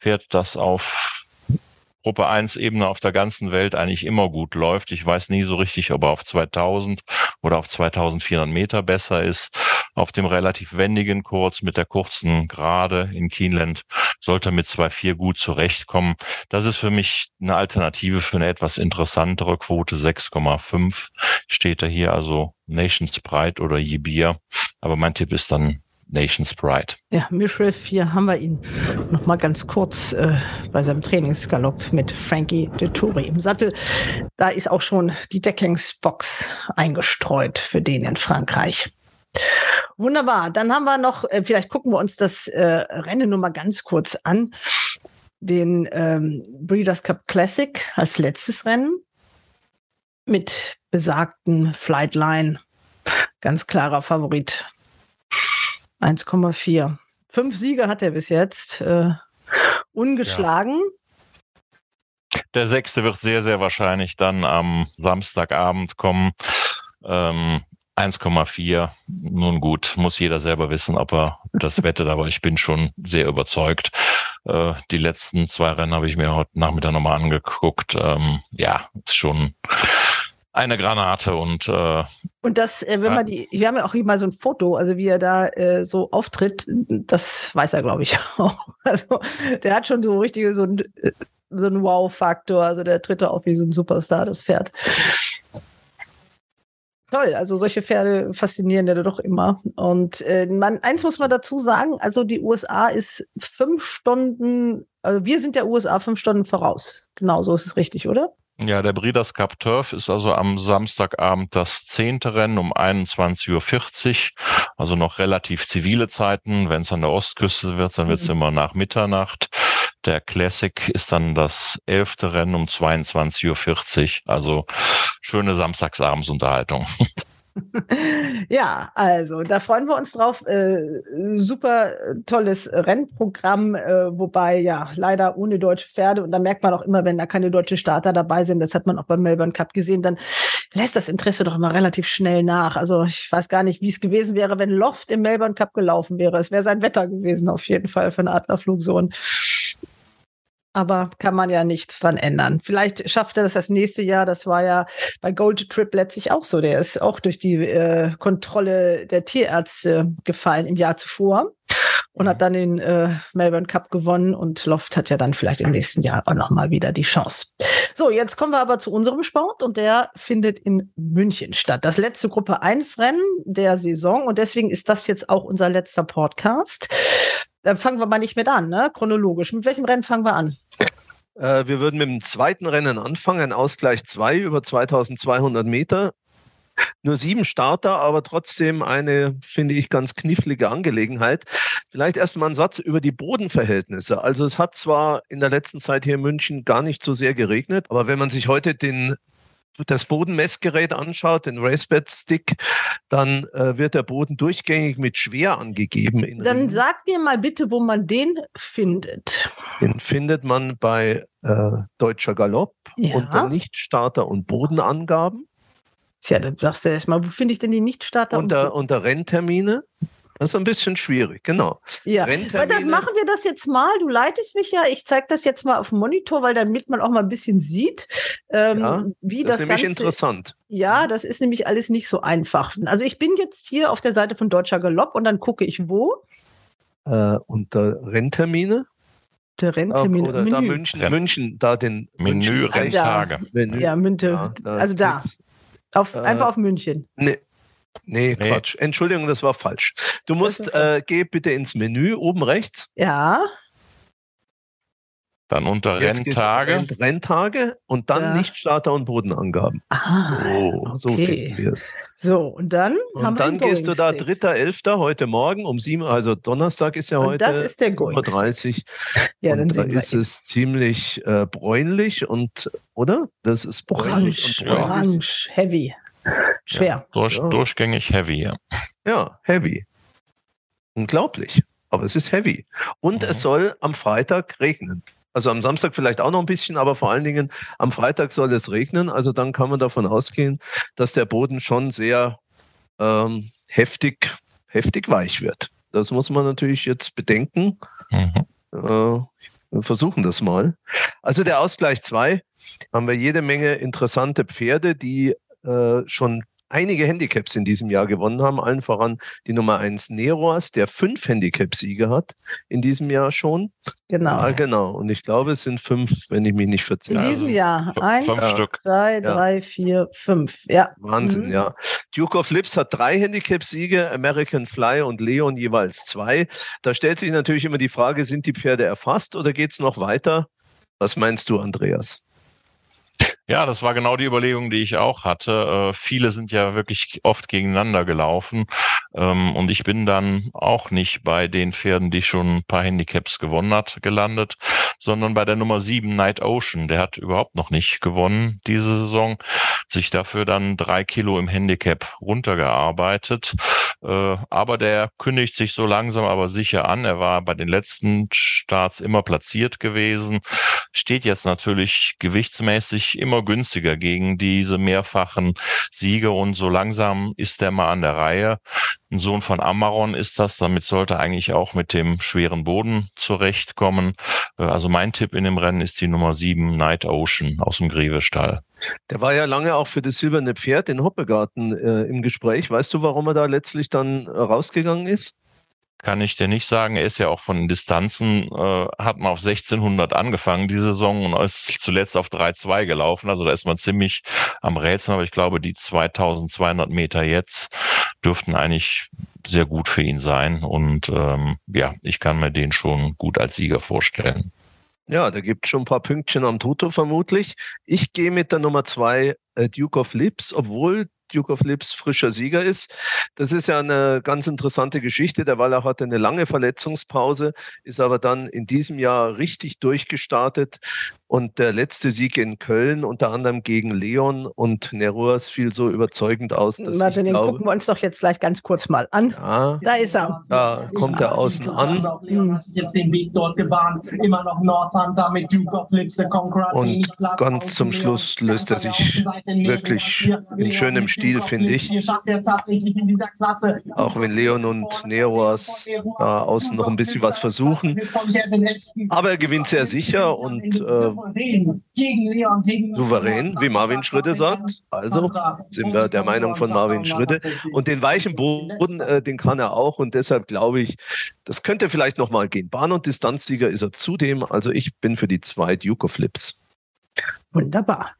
Pferd, das auf Gruppe 1 Ebene auf der ganzen Welt eigentlich immer gut läuft. Ich weiß nie so richtig, ob er auf 2000 oder auf 2400 Meter besser ist. Auf dem relativ wendigen Kurz mit der kurzen Gerade in Keeneland sollte er mit 2,4 gut zurechtkommen. Das ist für mich eine Alternative für eine etwas interessantere Quote. 6,5 steht er hier, also Nations Pride oder Yibir. Aber mein Tipp ist dann Nation's Pride. Ja, Mishriff, hier haben wir ihn noch mal ganz kurz äh, bei seinem Trainingsgalopp mit Frankie Dettori im Sattel. Da ist auch schon die Deckungsbox eingestreut für den in Frankreich. Wunderbar. Dann haben wir noch, äh, vielleicht gucken wir uns das äh, Rennen nur mal ganz kurz an. Den ähm, Breeders' Cup Classic als letztes Rennen mit besagten Flightline. Ganz klarer Favorit 1,4. Fünf Siege hat er bis jetzt. Äh, ungeschlagen. Ja. Der sechste wird sehr, sehr wahrscheinlich dann am Samstagabend kommen. Ähm, 1,4. Nun gut, muss jeder selber wissen, ob er das wettet, aber ich bin schon sehr überzeugt. Äh, die letzten zwei Rennen habe ich mir heute Nachmittag nochmal angeguckt. Ähm, ja, ist schon eine Granate und äh, und das, äh, wenn man die, wir haben ja auch hier mal so ein Foto, also wie er da äh, so auftritt, das weiß er, glaube ich, auch. Also der hat schon so richtige so ein so ein Wow-Faktor, also der tritt da auch wie so ein Superstar, das Pferd. Toll, also solche Pferde faszinieren ja doch immer. Und äh, man, eins muss man dazu sagen, also die USA ist fünf Stunden, also wir sind der USA fünf Stunden voraus. Genau, so ist es richtig, oder? Ja, der Breeders Cup Turf ist also am Samstagabend das zehnte Rennen um 21.40 Uhr. Also noch relativ zivile Zeiten. Wenn es an der Ostküste wird, dann wird es mhm. immer nach Mitternacht. Der Classic ist dann das elfte Rennen um 22.40 Uhr. Also schöne Samstagsabensunterhaltung. ja, also da freuen wir uns drauf. Äh, super tolles Rennprogramm, äh, wobei ja leider ohne deutsche Pferde. Und da merkt man auch immer, wenn da keine deutschen Starter dabei sind, das hat man auch beim Melbourne Cup gesehen, dann lässt das Interesse doch immer relativ schnell nach. Also ich weiß gar nicht, wie es gewesen wäre, wenn Loft im Melbourne Cup gelaufen wäre. Es wäre sein Wetter gewesen, auf jeden Fall für einen Adlerflugsohn aber kann man ja nichts dran ändern. Vielleicht schafft er das das nächste Jahr. Das war ja bei Gold Trip letztlich auch so. Der ist auch durch die äh, Kontrolle der Tierärzte gefallen im Jahr zuvor und hat mhm. dann den äh, Melbourne Cup gewonnen und Loft hat ja dann vielleicht im nächsten Jahr auch nochmal wieder die Chance. So, jetzt kommen wir aber zu unserem Sport und der findet in München statt. Das letzte Gruppe 1 Rennen der Saison und deswegen ist das jetzt auch unser letzter Podcast. Dann fangen wir mal nicht mit an, ne? chronologisch. Mit welchem Rennen fangen wir an? Äh, wir würden mit dem zweiten Rennen anfangen, ein Ausgleich 2 über 2200 Meter. Nur sieben Starter, aber trotzdem eine, finde ich, ganz knifflige Angelegenheit. Vielleicht erstmal ein Satz über die Bodenverhältnisse. Also es hat zwar in der letzten Zeit hier in München gar nicht so sehr geregnet, aber wenn man sich heute den das Bodenmessgerät anschaut, den Racebed Stick, dann äh, wird der Boden durchgängig mit schwer angegeben. Dann Ringen. sag mir mal bitte, wo man den findet. Den findet man bei äh, Deutscher Galopp Ja. unter Nichtstarter und Bodenangaben, Tja, dann sagst du erst mal, wo finde ich denn die Nichtstarter? unter, unter Renntermine. Das ist ein bisschen schwierig, genau. ja, weil dann machen wir das jetzt mal. Du leitest mich ja. Ich zeige das jetzt mal auf dem Monitor, weil damit man auch mal ein bisschen sieht, ähm, Ja, wie Das das, ist nämlich Ganze interessant. Ja, das ist nämlich alles nicht so einfach. Also ich bin jetzt hier auf der Seite von Deutscher Galopp und dann gucke ich wo. Äh, unter Renntermine. Der Renntermin. oder da Menü. München, Renn- München, da den Menü, München- Renntage. Menü. Ja, Münte. Ja, da also da, auf, äh, einfach auf München. Nee. Nee, Nee. Quatsch. Entschuldigung, das war falsch. Du musst, äh, geh bitte ins Menü oben rechts. Ja, Dann unter Jetzt Renntage. Renn- Renntage und dann Ja. Nichtstarter und Bodenangaben. ah, Oh, so okay. finden wir es. So, und dann haben Und wir dann den gehst du da Going Stick. 3.11. heute Morgen um 7, also Donnerstag ist ja Und heute. das ist der Going 7.30 Ja, und dann da sehen wir ist ihn. es ziemlich äh, bräunlich und, oder? Das ist bräunlich Orange, und bräunlich. orange, heavy. Schwer. Ja, durch, Ja. Durchgängig heavy, ja. Ja, heavy. Unglaublich. Aber es ist heavy. Und Mhm. es soll am Freitag regnen. Also am Samstag vielleicht auch noch ein bisschen, aber vor allen Dingen am Freitag soll es regnen. Also dann kann man davon ausgehen, dass der Boden schon sehr ähm, heftig, heftig weich wird. Das muss man natürlich jetzt bedenken. Mhm. Äh, wir versuchen das mal. Also der Ausgleich 2 haben wir jede Menge interessante Pferde, die äh, schon einige Handicaps in diesem Jahr gewonnen haben. Allen voran die Nummer 1 Neroas, der fünf Handicap-Siege hat in diesem Jahr schon. Genau. Ah, genau. Und ich glaube, es sind fünf, wenn ich mich nicht In verzähle. Ja, diesem also Jahr. fünf- Eins, fünf Stück. zwei, Ja. drei, vier, fünf. Ja. Wahnsinn, Mhm. ja. Duke of Lips hat drei Handicap-Siege, American Fly und Leon jeweils zwei. Da stellt sich natürlich immer die Frage, sind die Pferde erfasst oder geht es noch weiter? Was meinst du, Andreas? Ja, das war genau die Überlegung, die ich auch hatte. Äh, viele sind ja wirklich oft gegeneinander gelaufen. Ähm, und ich bin dann auch nicht bei den Pferden, die schon ein paar Handicaps gewonnen hat, gelandet, sondern bei der Nummer 7 Night Ocean. Der hat überhaupt noch nicht gewonnen diese Saison, sich dafür dann drei Kilo im Handicap runtergearbeitet. Äh, aber der kündigt sich so langsam aber sicher an. Er war bei den letzten Starts immer platziert gewesen steht jetzt natürlich gewichtsmäßig immer günstiger gegen diese mehrfachen Siege und so langsam ist der mal an der Reihe. Ein Sohn von Amaron ist das, damit sollte er eigentlich auch mit dem schweren Boden zurechtkommen. Äh, Also mein Tipp in dem Rennen ist die Nummer 7 Night Ocean aus dem Grevestall. Der war ja lange auch für das silberne Pferd in Hoppegarten äh, im Gespräch. Weißt du, warum er da letztlich dann äh, rausgegangen ist? Kann ich dir nicht sagen. Er ist ja auch von Distanzen, äh, hat man auf 1600 angefangen die Saison und ist zuletzt auf 3,2 gelaufen. Also da ist man ziemlich am Rätseln. Aber ich glaube, die 2200 Meter jetzt dürften eigentlich sehr gut für ihn sein. Und ähm, ja, ich kann mir den schon gut als Sieger vorstellen. Ja, da gibt es schon ein paar Pünktchen am Toto vermutlich. Ich gehe mit der Nummer zwei äh, Duke of Lips, obwohl Duke of Lips frischer Sieger ist. Das ist ja eine ganz interessante Geschichte. Der Wallach hatte eine lange Verletzungspause, ist aber dann in diesem Jahr richtig durchgestartet. Und der letzte Sieg in Köln, unter anderem gegen Leon und Neruas, fiel so überzeugend aus, dass Warte, ich den glaube, gucken wir uns doch jetzt gleich ganz kurz mal an. ja, Da ist er. da kommt er außen an. Leon hat sich jetzt den Weg dort gebahnt. Immer noch Northhunter mit Duke of Lips, Conqueror. Und ganz zum. Schluss löst er der sich wirklich in schönem mit Stil, finde ich. Auch wenn Leon und Neroas da außen noch ein bisschen was versuchen. Aber er gewinnt sehr sicher und äh, souverän, wie Marvin Schritte sagt. Also sind wir der Meinung von Marvin Schritte. Und den weichen Boden, äh, den kann er auch. Und deshalb glaube ich, das könnte vielleicht nochmal gehen. Bahn- und Distanzsieger ist er zudem. Also ich bin für die zwei Duke of Flips. Wunderbar.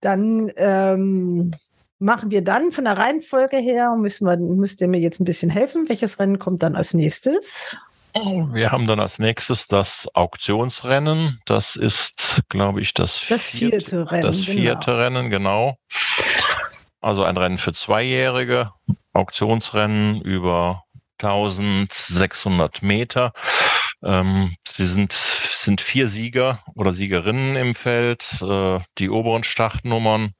Dann ähm, machen wir dann von der Reihenfolge her, müssen wir, müsst ihr mir jetzt ein bisschen helfen. Welches Rennen kommt dann als nächstes? Wir haben dann als nächstes das Auktionsrennen. Das ist, glaube ich, das vierte, Das vierte Rennen. das vierte genau. Rennen, genau. Also ein Rennen für Zweijährige, Auktionsrennen über 1600 Meter. Ähm, wir sind, sind vier Sieger oder Siegerinnen im Feld. Äh, die oberen Startnummern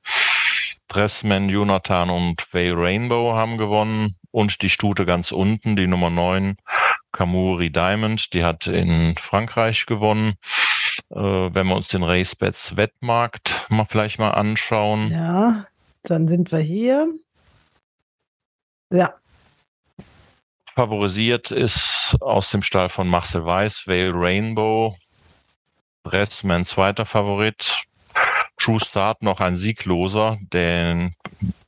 Dressman, Jonathan und Vale Rainbow haben gewonnen und die Stute ganz unten, die Nummer 9, Kamuri Diamond, die hat in Frankreich gewonnen. Äh, wenn wir uns den Racebets Wettmarkt mal vielleicht mal anschauen. Ja, dann sind wir hier. Ja. Favorisiert ist aus dem Stall von Marcel Weiß, Vale Rainbow, Dressman zweiter Favorit, True Start noch ein siegloser, den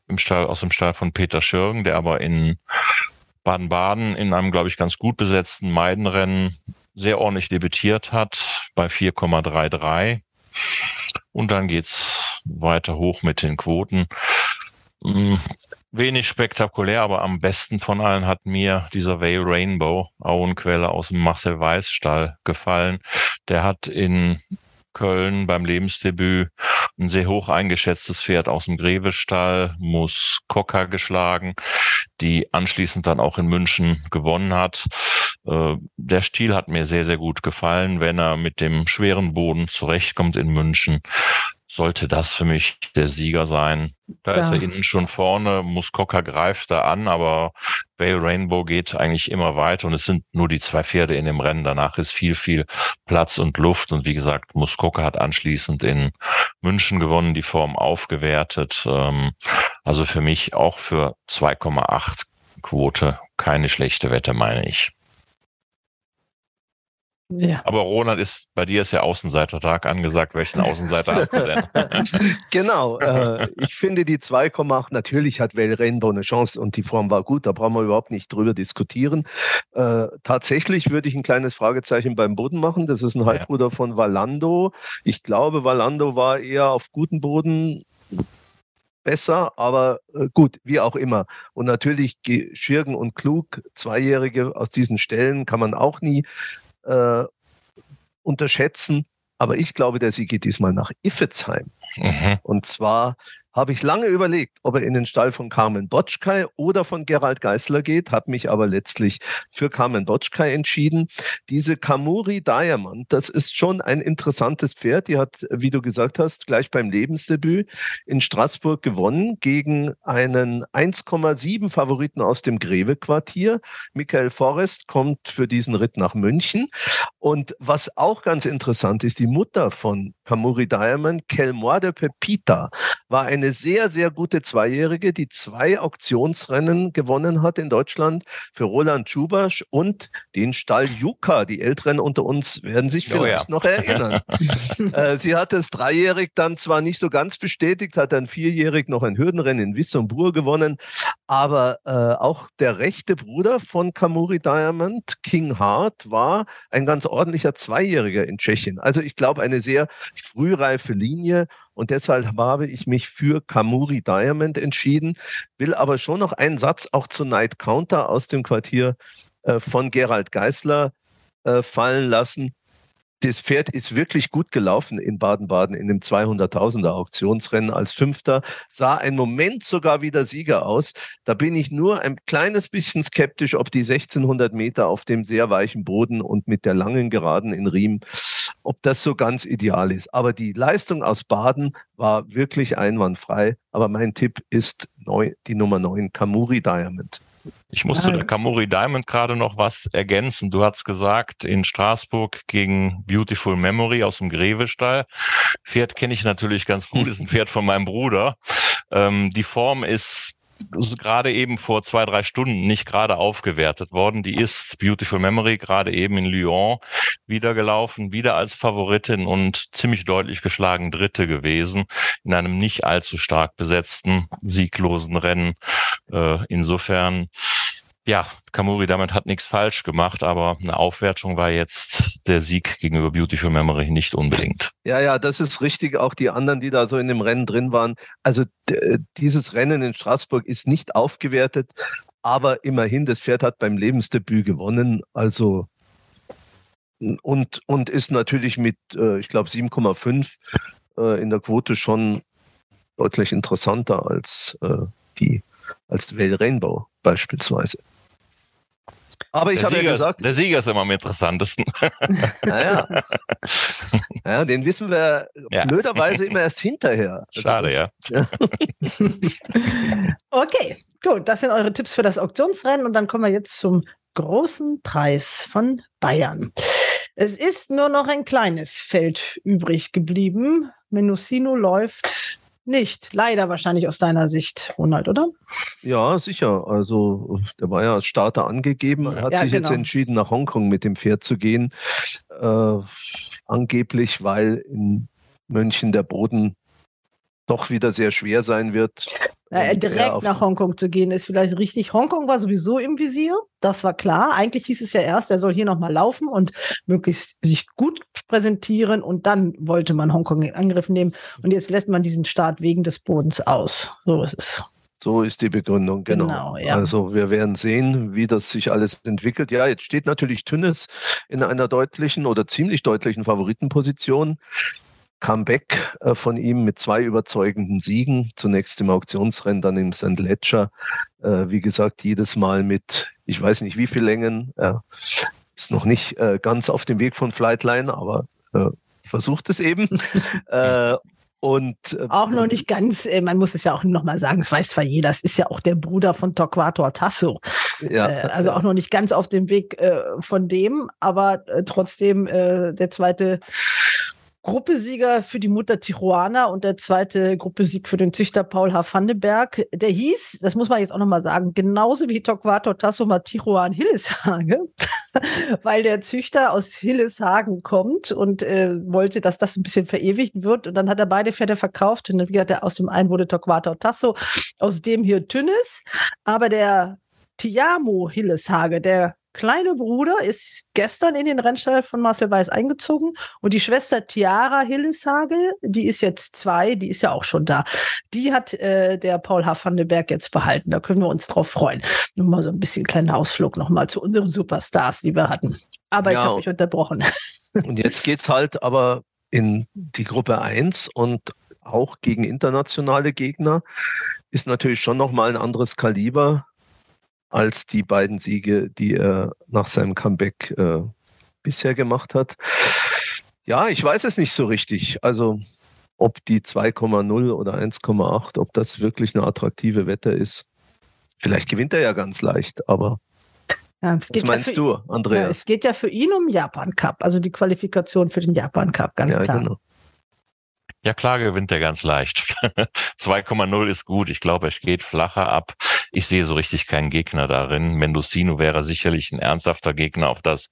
im Stall, aus dem Stall von Peter Schirgen, der aber in Baden-Baden in einem, glaube ich, ganz gut besetzten Meidenrennen sehr ordentlich debütiert hat bei 4,33. Und dann geht's weiter hoch mit den Quoten. Hm, wenig spektakulär, aber am besten von allen hat mir dieser Vale Rainbow, Auenquelle aus dem Marcel Weiß Stall gefallen. Der hat in Köln beim Lebensdebüt ein sehr hoch eingeschätztes Pferd aus dem Grevestall, muss Cocker geschlagen, die anschließend dann auch in München gewonnen hat. Äh, der Stil hat mir sehr, sehr gut gefallen, wenn er mit dem schweren Boden zurechtkommt in München sollte das für mich der Sieger sein. Da ja. ist er innen schon vorne, Muskoka greift da an, aber Vale Rainbow geht eigentlich immer weiter und es sind nur die zwei Pferde in dem Rennen. Danach ist viel, viel Platz und Luft und wie gesagt, Muskoka hat anschließend in München gewonnen, die Form aufgewertet. Ähm, also für mich auch für 2,8 Quote keine schlechte Wette, meine ich. Ja. Aber Ronald ist, bei dir ist ja Außenseitertag angesagt. Welchen Außenseiter hast du denn? genau. Äh, ich finde die 2,8, natürlich hat Well Rainbow eine Chance und die Form war gut, da brauchen wir überhaupt nicht drüber diskutieren. Äh, tatsächlich würde ich ein kleines Fragezeichen beim Boden machen. Das ist ein Halbbruder ja. von Valando. Ich glaube, Valando war eher auf guten Boden besser, aber äh, gut, wie auch immer. Und natürlich Schirgen und Klug, Zweijährige aus diesen Stellen kann man auch nie äh, unterschätzen. Aber ich glaube, der Sieg geht diesmal nach Iffezheim. Mhm. Und zwar habe ich lange überlegt, ob er in den Stall von Carmen Botschkai oder von Gerald Geißler geht, habe mich aber letztlich für Carmen Botschkai entschieden. Diese Kamuri Diamond, das ist schon ein interessantes Pferd. Die hat, wie du gesagt hast, gleich beim Lebensdebüt in Straßburg gewonnen gegen einen 1,7 Favoriten aus dem Greve-Quartier. Michael Forrest kommt für diesen Ritt nach München. Und was auch ganz interessant ist, die Mutter von Kamuri Diamond, Kelmoire de Pepita, war eine sehr, sehr gute Zweijährige, die zwei Auktionsrennen gewonnen hat in Deutschland für Roland Schubasch und den Stall Juka. Die Älteren unter uns werden sich vielleicht oh ja. noch erinnern. äh, sie hat es dreijährig dann zwar nicht so ganz bestätigt, hat dann vierjährig noch ein Hürdenrennen in Wissembourg gewonnen, aber äh, auch der rechte Bruder von Kamuri Diamond, King Hart, war ein ganz ordentlicher Zweijähriger in Tschechien. Also ich glaube, eine sehr frühreife Linie und deshalb habe ich mich für Kamuri Diamond entschieden, will aber schon noch einen Satz auch zu Night Counter aus dem Quartier äh, von Gerald Geißler äh, fallen lassen. Das Pferd ist wirklich gut gelaufen in Baden-Baden in dem 200.000er Auktionsrennen als Fünfter, sah einen Moment sogar wieder Sieger aus. Da bin ich nur ein kleines bisschen skeptisch, ob die 1600 Meter auf dem sehr weichen Boden und mit der langen Geraden in Riem ob das so ganz ideal ist. Aber die Leistung aus Baden war wirklich einwandfrei. Aber mein Tipp ist neu, die Nummer 9, Kamuri Diamond. Ich muss zu der Kamuri Diamond gerade noch was ergänzen. Du hast gesagt, in Straßburg gegen Beautiful Memory aus dem Grevestall. Pferd kenne ich natürlich ganz gut, ist ein Pferd von meinem Bruder. Ähm, die Form ist gerade eben vor zwei, drei Stunden nicht gerade aufgewertet worden. Die ist Beautiful Memory gerade eben in Lyon wieder gelaufen, wieder als Favoritin und ziemlich deutlich geschlagen Dritte gewesen in einem nicht allzu stark besetzten, sieglosen Rennen. Äh, insofern ja, Kamuri damit hat nichts falsch gemacht, aber eine Aufwertung war jetzt der Sieg gegenüber Beautiful Memory nicht unbedingt. Ja, ja, das ist richtig. Auch die anderen, die da so in dem Rennen drin waren. Also dieses Rennen in Straßburg ist nicht aufgewertet, aber immerhin, das Pferd hat beim Lebensdebüt gewonnen. Also und, und ist natürlich mit, äh, ich glaube, 7,5 äh, in der Quote schon deutlich interessanter als äh, die als Well Rainbow beispielsweise. Aber ich habe ja gesagt, ist, der Sieger ist immer am interessantesten. naja, ja, den wissen wir Ja. blöderweise immer erst hinterher. Also Schade, das- ja. Okay, gut. Das sind eure Tipps für das Auktionsrennen. Und dann kommen wir jetzt zum großen Preis von Bayern. Es ist nur noch ein kleines Feld übrig geblieben. Mendocino läuft nicht. Leider wahrscheinlich aus deiner Sicht, Ronald, oder? Ja, sicher. Also der war ja als Starter angegeben. Er hat Ja, sich jetzt genau. entschieden, nach Hongkong mit dem Pferd zu gehen. Äh, angeblich, weil in München der Boden doch wieder sehr schwer sein wird. Er direkt nach Hongkong zu gehen, ist vielleicht richtig. Hongkong war sowieso im Visier, das war klar. Eigentlich hieß es ja erst, er soll hier nochmal laufen und möglichst sich gut präsentieren und dann wollte man Hongkong in Angriff nehmen. Und jetzt lässt man diesen Start wegen des Bodens aus. So ist es. So ist die Begründung, genau. Genau, ja. Also wir werden sehen, wie das sich alles entwickelt. Ja, jetzt steht natürlich Tünnes in einer deutlichen oder ziemlich deutlichen Favoritenposition. Comeback äh, von ihm mit zwei überzeugenden Siegen, zunächst im Auktionsrennen, dann im St. Ledger. Äh, wie gesagt, jedes Mal mit, ich weiß nicht wie viel Längen, äh, ist noch nicht ganz auf dem Weg von Flightline, aber versucht es eben. und äh, Auch noch nicht ganz, man muss es ja auch nochmal sagen, das weiß zwar jeder, das ist ja auch der Bruder von Torquato Tasso. ja, Äh, also auch noch nicht ganz auf dem Weg äh, von dem, aber trotzdem der zweite Gruppesieger für die Mutter Tijuana und der zweite Gruppesieg für den Züchter Paul H. Vandenberg. Der hieß, das muss man jetzt auch nochmal sagen, genauso wie Torquato Tasso mal Tijuan Hilleshage, weil der Züchter aus Hilleshagen kommt und äh, wollte, dass das ein bisschen verewigt wird. Und dann hat er beide Pferde verkauft und dann, wie gesagt, aus dem einen wurde Torquato Tasso, aus dem hier Tünnes. Aber der Tiamo Hilleshage, der kleine Bruder, ist gestern in den Rennstall von Marcel Weiß eingezogen und die Schwester Tiara Hilleshage, die ist jetzt zwei, die ist ja auch schon da. Die hat äh, der Paul H. van den Berg jetzt behalten. Da können wir uns drauf freuen. Nur mal so ein bisschen kleiner Ausflug nochmal zu unseren Superstars, die wir hatten. Aber ich Ja, habe mich unterbrochen. Und jetzt geht's halt aber in die Gruppe 1 und auch gegen internationale Gegner ist natürlich schon nochmal ein anderes Kaliber als die beiden Siege, die er nach seinem Comeback äh, bisher gemacht hat. Ja, ich weiß es nicht so richtig. Also ob die 2,0 oder 1,8, ob das wirklich eine attraktive Wette ist. Vielleicht gewinnt er ja ganz leicht, aber Ja, was ja meinst für, du, Ja, Andreas? es geht ja für ihn um Japan Cup, also die Qualifikation für den Japan Cup, ganz ja, klar. genau. Ja, klar gewinnt er ganz leicht. 2,0 ist gut. Ich glaube, er geht flacher ab. Ich sehe so richtig keinen Gegner darin. Mendocino wäre sicherlich ein ernsthafter Gegner. Auf das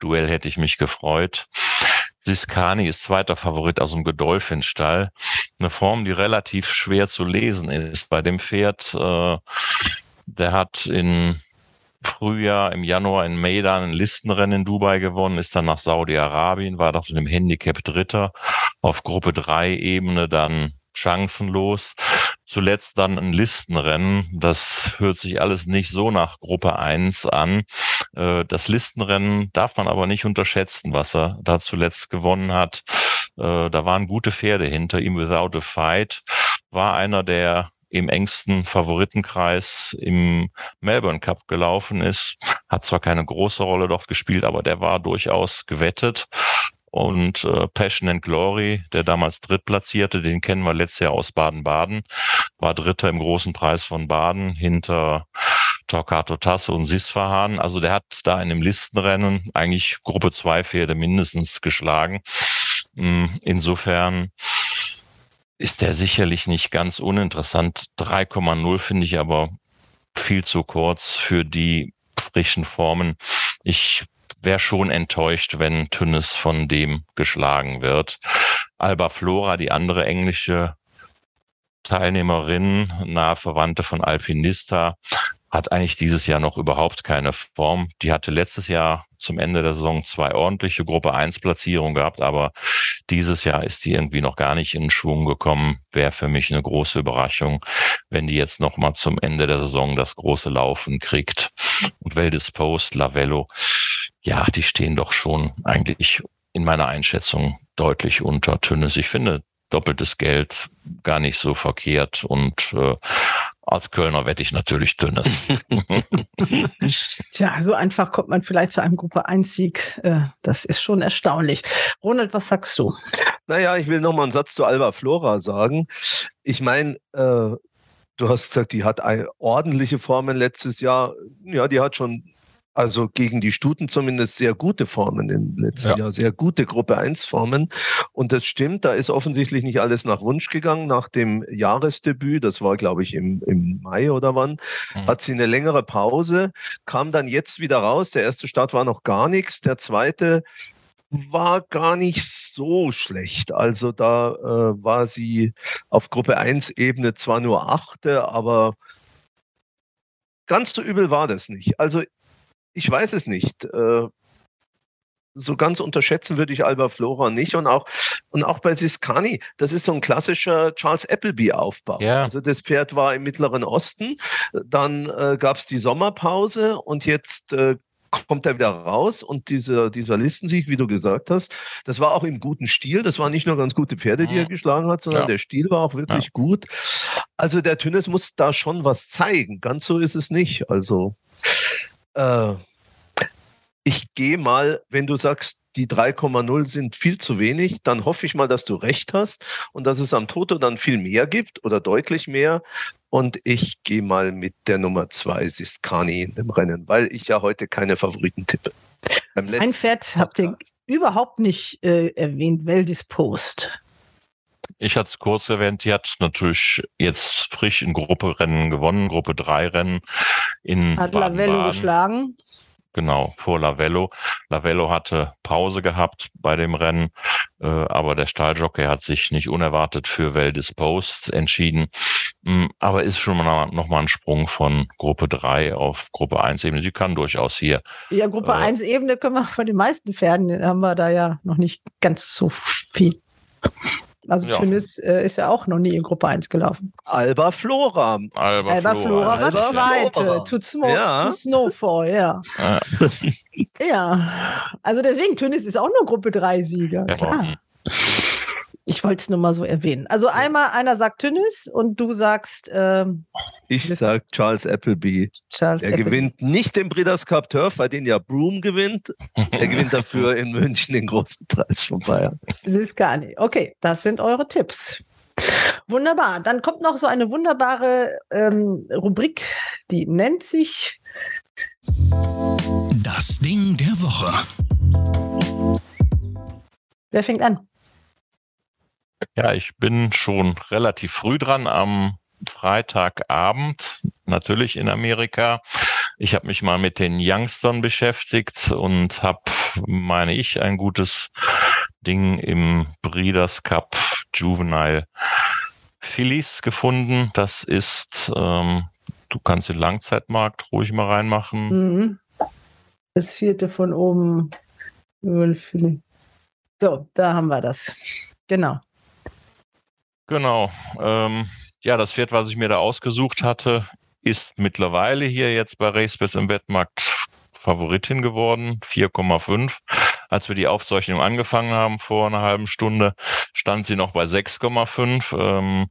Duell hätte ich mich gefreut. Siskani ist zweiter Favorit aus dem Godolphin-Stall. Eine Form, die relativ schwer zu lesen ist bei dem Pferd. Äh, der hat in Frühjahr, im Januar in Maidan ein Listenrennen in Dubai gewonnen, ist dann nach Saudi-Arabien, war doch in dem Handicap Dritter, auf Gruppe 3 Ebene dann chancenlos. Zuletzt dann ein Listenrennen. Das hört sich alles nicht so nach Gruppe 1 an. Äh, Das Listenrennen darf man aber nicht unterschätzen, was er da zuletzt gewonnen hat. Äh, Da waren gute Pferde hinter ihm. Without a Fight war einer der im engsten Favoritenkreis im Melbourne Cup gelaufen ist. Hat zwar keine große Rolle dort gespielt, aber der war durchaus gewettet. Und äh, Passion and Glory, der damals Drittplatzierte, den kennen wir letztes Jahr aus Baden-Baden, war Dritter im großen Preis von Baden hinter Torquato Tasse und Sisfahan. Also der hat da in dem Listenrennen eigentlich Gruppe 2 Pferde mindestens geschlagen. Mm, Insofern ist der sicherlich nicht ganz uninteressant. 3,0 finde ich aber viel zu kurz für die frischen Formen. Ich wäre schon enttäuscht, wenn Tünnes von dem geschlagen wird. Alba Flora, die andere englische Teilnehmerin, nahe Verwandte von Alpinista, hat eigentlich dieses Jahr noch überhaupt keine Form. Die hatte letztes Jahr zum Ende der Saison zwei ordentliche Gruppe 1 Platzierungen gehabt, aber dieses Jahr ist die irgendwie noch gar nicht in Schwung gekommen. Wäre für mich eine große Überraschung, wenn die jetzt noch mal zum Ende der Saison das große Laufen kriegt. Und Veldis Post, Lavello, ja, die stehen doch schon eigentlich in meiner Einschätzung deutlich unter Tünnes. Ich finde doppeltes Geld gar nicht so verkehrt und äh, als Kölner wette ich natürlich dünnes. Tja, so einfach kommt man vielleicht zu einem Gruppe 1-Sieg. Äh, das ist schon erstaunlich. Ronald, was sagst du? Naja, ich will noch mal einen Satz zu Alba Flora sagen. Ich meine, äh, du hast gesagt, die hat eine ordentliche Formen letztes Jahr. Ja, die hat schon also gegen die Stuten zumindest sehr gute Formen im letzten Ja. Jahr, sehr gute Gruppe 1 Formen. Und das stimmt, da ist offensichtlich nicht alles nach Wunsch gegangen. Nach dem Jahresdebüt, das war glaube ich im, im Mai oder wann, Mhm. hat sie eine längere Pause, kam dann jetzt wieder raus. Der erste Start war noch gar nichts, der zweite war gar nicht so schlecht. Also da äh, war sie auf Gruppe 1 Ebene zwar nur achte, aber ganz so übel war das nicht. Also ich weiß es nicht. Äh, so ganz unterschätzen würde ich Alba Flora nicht und auch und auch bei Siskani, das ist so ein klassischer Charles Appleby Aufbau. Ja. Also das Pferd war im Mittleren Osten, dann äh, gab es die Sommerpause und jetzt äh, kommt er wieder raus und dieser, dieser Listensieg, wie du gesagt hast, das war auch im guten Stil. Das waren nicht nur ganz gute Pferde, die er Mhm. geschlagen hat, sondern Ja. der Stil war auch wirklich Ja. gut. Also der Tünnes muss da schon was zeigen. Ganz so ist es nicht. Also äh, ich gehe mal, wenn du sagst, die 3,0 sind viel zu wenig, dann hoffe ich mal, dass du recht hast und dass es am Toto dann viel mehr gibt oder deutlich mehr. Und ich gehe mal mit der Nummer 2 Siskani in dem Rennen, weil ich ja heute keine Favoriten tippe. Ein Pferd habt ihr überhaupt nicht äh, erwähnt, Veldis Post. Ich hatte es kurz erwähnt, die hat natürlich jetzt frisch in Gruppe Rennen gewonnen, Gruppe 3 Rennen in Hat Lavello Baden-Baden. geschlagen. Genau, vor Lavello. Lavello hatte Pause gehabt bei dem Rennen, äh, aber der Stalljockey hat sich nicht unerwartet für Veldis Post entschieden. Mm, Aber ist schon mal noch mal ein Sprung von Gruppe 3 auf Gruppe 1 Ebene. Sie kann durchaus hier. Ja, Gruppe Äh. 1 Ebene können wir von den meisten Pferden, haben wir da ja noch nicht ganz so viel. Also Ja. Tünnes äh, ist ja auch noch nie in Gruppe 1 gelaufen. Alba Flora. Alba, Alba Flora war Alba zweite. Flora. To, Ja. to Snowfall, ja. Ja. Ja. Also deswegen, Tünnes ist auch nur Gruppe 3 Sieger. Ja, Klar. Ich wollte es nur mal so erwähnen. Also einmal, einer sagt Tünnes und du sagst ähm, Ich Das- sag Charles Appleby. Charles Er Appleby. gewinnt nicht den Breeders' Cup Turf, weil den ja Broom gewinnt. Er gewinnt dafür in München den großen Preis von Bayern. Siskani. Okay, das sind eure Tipps. Wunderbar. Dann kommt noch so eine wunderbare ähm, Rubrik, die nennt sich Das Ding der Woche. Wer fängt an? Ja, ich bin schon relativ früh dran am Freitagabend, natürlich in Amerika. Ich habe mich mal mit den Youngstern beschäftigt und habe, meine ich, ein gutes Ding im Breeders Cup Juvenile Phillies gefunden. Das ist, ähm, du kannst den Langzeitmarkt ruhig mal reinmachen. Mhm. Das vierte von oben. So, da haben wir das. Genau. Genau. Ähm, ja, das Pferd, was ich mir da ausgesucht hatte, ist mittlerweile hier jetzt bei RaceBets im Wettmarkt Favoritin geworden, 4,5. Als wir die Aufzeichnung angefangen haben vor einer halben Stunde, stand sie noch bei 6,5. Ähm,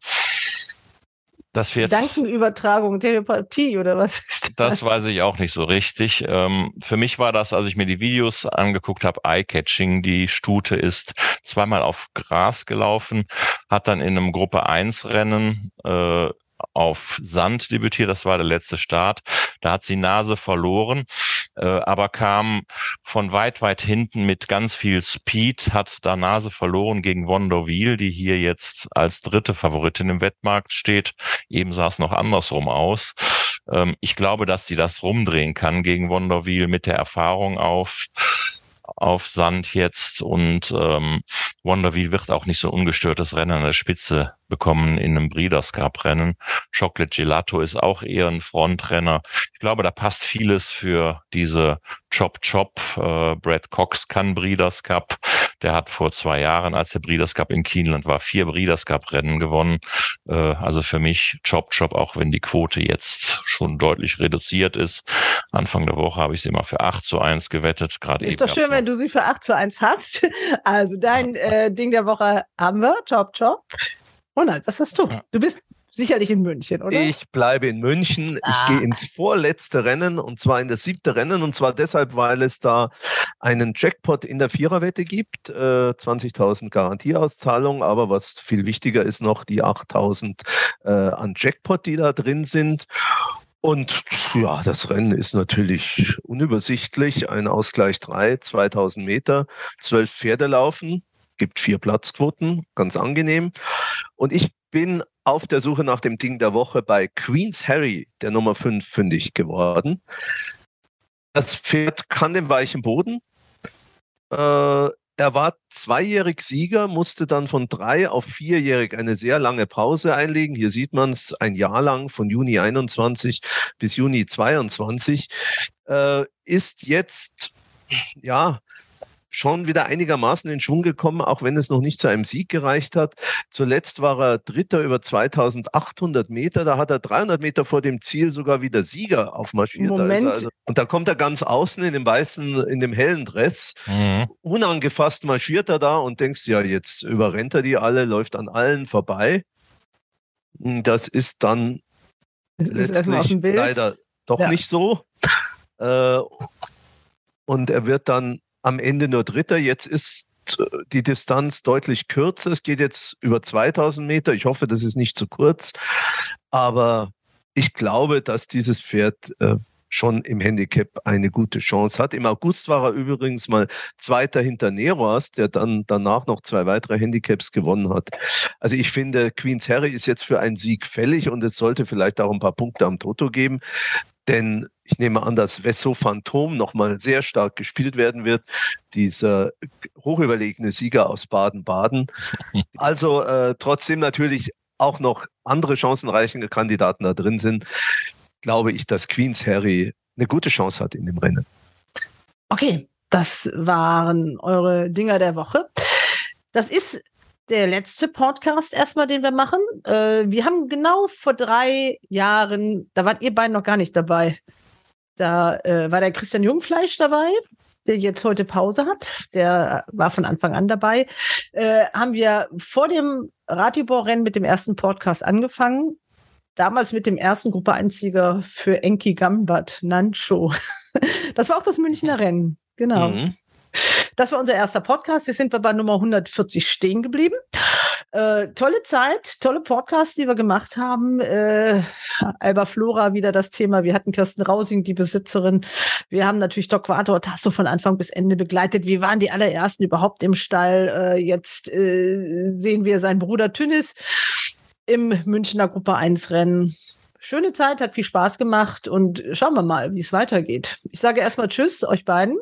das Pferd. Gedankenübertragung, Telepathie oder was ist das? Das weiß ich auch nicht so richtig. Ähm, für mich war das, als ich mir die Videos angeguckt habe, eye-catching. Die Stute ist zweimal auf Gras gelaufen, hat dann in einem Gruppe 1 Rennen äh, auf Sand debütiert. Das war der letzte Start. Da hat sie Nase verloren, aber kam von weit, weit hinten mit ganz viel Speed, hat da Nase verloren gegen Wonderwheel, die hier jetzt als dritte Favoritin im Wettmarkt steht. Eben sah es noch andersrum aus. Ähm, ich glaube, dass die das rumdrehen kann gegen Wonderwheel mit der Erfahrung auf auf Sand jetzt und ähm, Wonderwheel wird auch nicht so ungestörtes Rennen an der Spitze bekommen in einem Breeders Cup Rennen. Chocolate Gelato ist auch eher ein Frontrenner. Ich glaube, da passt vieles für diese Chop Chop. Äh, Brad Cox kann Breeders Cup. Der hat vor zwei Jahren, als der Breeders Cup in Kienland war, vier Breeders Cup Rennen gewonnen. Äh, also für mich Chop Chop, auch wenn die Quote jetzt schon deutlich reduziert ist. Anfang der Woche habe ich sie mal für 8 zu 1 gewettet. Gerade Ist doch schön, wenn du sie für 8 zu 1 hast. Also dein äh, Ding der Woche haben wir. Chop, chop. Ronald, was hast du? Du bist sicherlich in München, oder? Ich bleibe in München. Ah. Ich gehe ins vorletzte Rennen und zwar in das siebte Rennen und zwar deshalb, weil es da einen Jackpot in der Viererwette gibt, äh, 20.000 Garantieauszahlung, aber was viel wichtiger ist noch die 8.000 äh, an Jackpot, die da drin sind. Und ja, das Rennen ist natürlich unübersichtlich. Ein Ausgleich 3, 2000 Meter, zwölf Pferde laufen, gibt vier Platzquoten, ganz angenehm. Und ich bin auf der Suche nach dem Ding der Woche bei Queen's Harry, der Nummer 5, fündig geworden. Das Pferd kann den weichen Boden. Äh, er war zweijährig Sieger, musste dann von drei auf vierjährig eine sehr lange Pause einlegen. Hier sieht man es ein Jahr lang von Juni 21 bis Juni 22. Äh, ist jetzt ja schon wieder einigermaßen in Schwung gekommen, auch wenn es noch nicht zu einem Sieg gereicht hat. Zuletzt war er Dritter über 2800 Meter. Da hat er 300 Meter vor dem Ziel sogar wieder Sieger aufmarschiert. Moment. Also, also, und da kommt er ganz außen in dem weißen, in dem hellen Dress. Mhm. Unangefasst marschiert er da und denkst, ja, jetzt überrennt er die alle, läuft an allen vorbei. Das ist dann Ist- letztlich leider doch Ja. nicht so. Äh, und er wird dann am Ende nur Dritter. Jetzt ist äh, die Distanz deutlich kürzer. Es geht jetzt über 2000 Meter. Ich hoffe, das ist nicht zu kurz. Aber ich glaube, dass dieses Pferd äh, schon im Handicap eine gute Chance hat. Im August war er übrigens mal Zweiter hinter Neroas, der dann danach noch zwei weitere Handicaps gewonnen hat. Also ich finde, Queen's Harry ist jetzt für einen Sieg fällig und es sollte vielleicht auch ein paar Punkte am Toto geben. Denn ich nehme an, dass Vesso Phantom nochmal sehr stark gespielt werden wird. Dieser hochüberlegene Sieger aus Baden-Baden. Also äh, trotzdem natürlich auch noch andere chancenreiche Kandidaten da drin sind, glaube ich, dass Queen's Harry eine gute Chance hat in dem Rennen. Okay, das waren eure Dinger der Woche. Das ist der letzte Podcast erstmal, den wir machen. Äh, wir haben genau vor drei Jahren, da wart ihr beiden noch gar nicht dabei. Da äh, war der Christian Jungfleisch dabei, der jetzt heute Pause hat. Der war von Anfang an dabei. Äh, haben wir vor dem Ratibor-Rennen mit dem ersten Podcast angefangen. Damals mit dem ersten Gruppe 1-Sieger für Enki Gambat, Nancho. Das war auch das Münchner Rennen. Genau. Mhm. Das war unser erster Podcast. Jetzt sind wir bei Nummer 140 stehen geblieben. Äh, tolle Zeit, tolle Podcasts, die wir gemacht haben. Äh, Alba Flora wieder das Thema. Wir hatten Kirsten Rausing, die Besitzerin. Wir haben natürlich Doc Quator Tasso von Anfang bis Ende begleitet. Wir waren die allerersten überhaupt im Stall. Äh, jetzt äh, sehen wir seinen Bruder Tünnis im Münchner Gruppe 1 Rennen. Schöne Zeit, hat viel Spaß gemacht und schauen wir mal, wie es weitergeht. Ich sage erstmal Tschüss, euch beiden.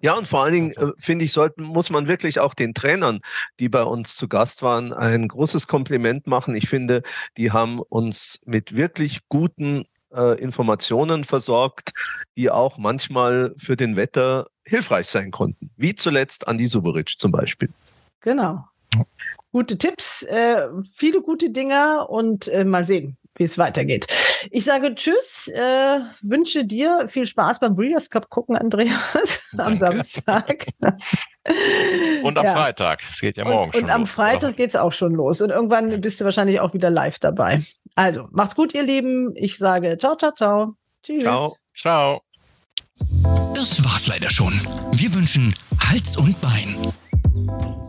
Ja, und vor allen Dingen äh, finde ich, sollten, muss man wirklich auch den Trainern, die bei uns zu Gast waren, ein großes Kompliment machen. Ich finde, die haben uns mit wirklich guten äh, Informationen versorgt, die auch manchmal für den Wetter hilfreich sein konnten. Wie zuletzt Andi Suberic zum Beispiel. Genau. Gute Tipps, äh, viele gute Dinger und äh, mal sehen, wie es weitergeht. Ich sage Tschüss, äh, wünsche dir viel Spaß beim Breeders' Cup gucken, Andreas, am Danke. Samstag. Und am Ja. Freitag. Es geht ja morgen Und, schon. und am los. Freitag geht's auch schon los. Und irgendwann bist du wahrscheinlich auch wieder live dabei. Also, macht's gut, ihr Lieben. Ich sage ciao, ciao, ciao. Tschüss. Ciao. Ciao. Das war's leider schon. Wir wünschen Hals und Bein.